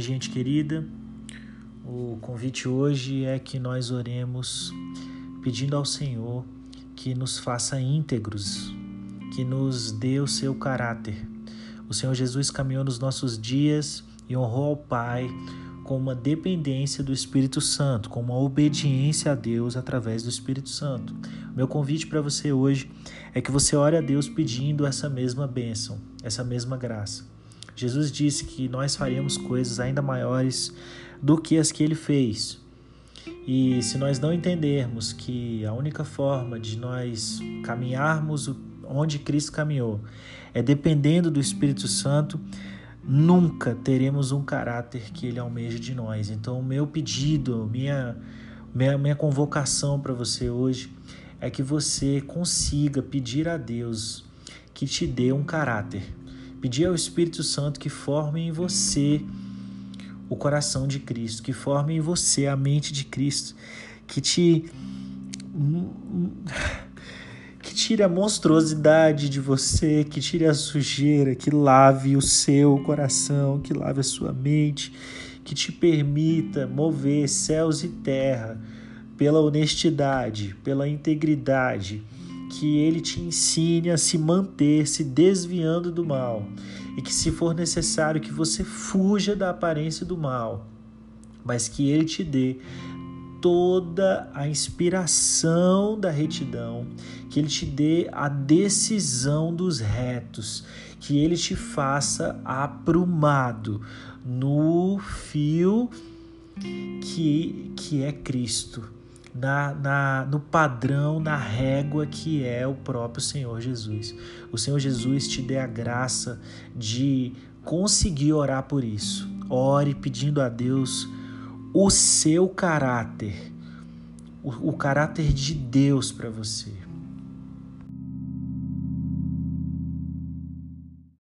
gente querida. O convite hoje é que nós oremos pedindo ao Senhor que nos faça íntegros, que nos dê o seu caráter. O Senhor Jesus caminhou nos nossos dias e honrou ao Pai com uma dependência do Espírito Santo, com uma obediência a Deus através do Espírito Santo. Meu convite para você hoje é que você ore a Deus pedindo essa mesma bênção, essa mesma graça. Jesus disse que nós faríamos coisas ainda maiores do que as que ele fez. E se nós não entendermos que a única forma de nós caminharmos onde Cristo caminhou é dependendo do Espírito Santo, nunca teremos um caráter que ele almeja de nós. Então, o meu pedido, minha, minha, minha convocação para você hoje é que você consiga pedir a Deus que te dê um caráter. Pedir ao Espírito Santo que forme em você o coração de Cristo, que forme em você a mente de Cristo, que te que tire a monstruosidade de você, que tire a sujeira, que lave o seu coração, que lave a sua mente, que te permita mover céus e terra pela honestidade, pela integridade, que ele te ensine a se manter se desviando do mal e que, se for necessário, que você fuja da aparência do mal, mas que ele te dê toda a inspiração da retidão, que Ele te dê a decisão dos retos, que Ele te faça aprumado no fio que, que é Cristo, na, na, no padrão, na régua que é o próprio Senhor Jesus. O Senhor Jesus te dê a graça de conseguir orar por isso. Ore pedindo a Deus o seu caráter, o, o caráter de Deus para você.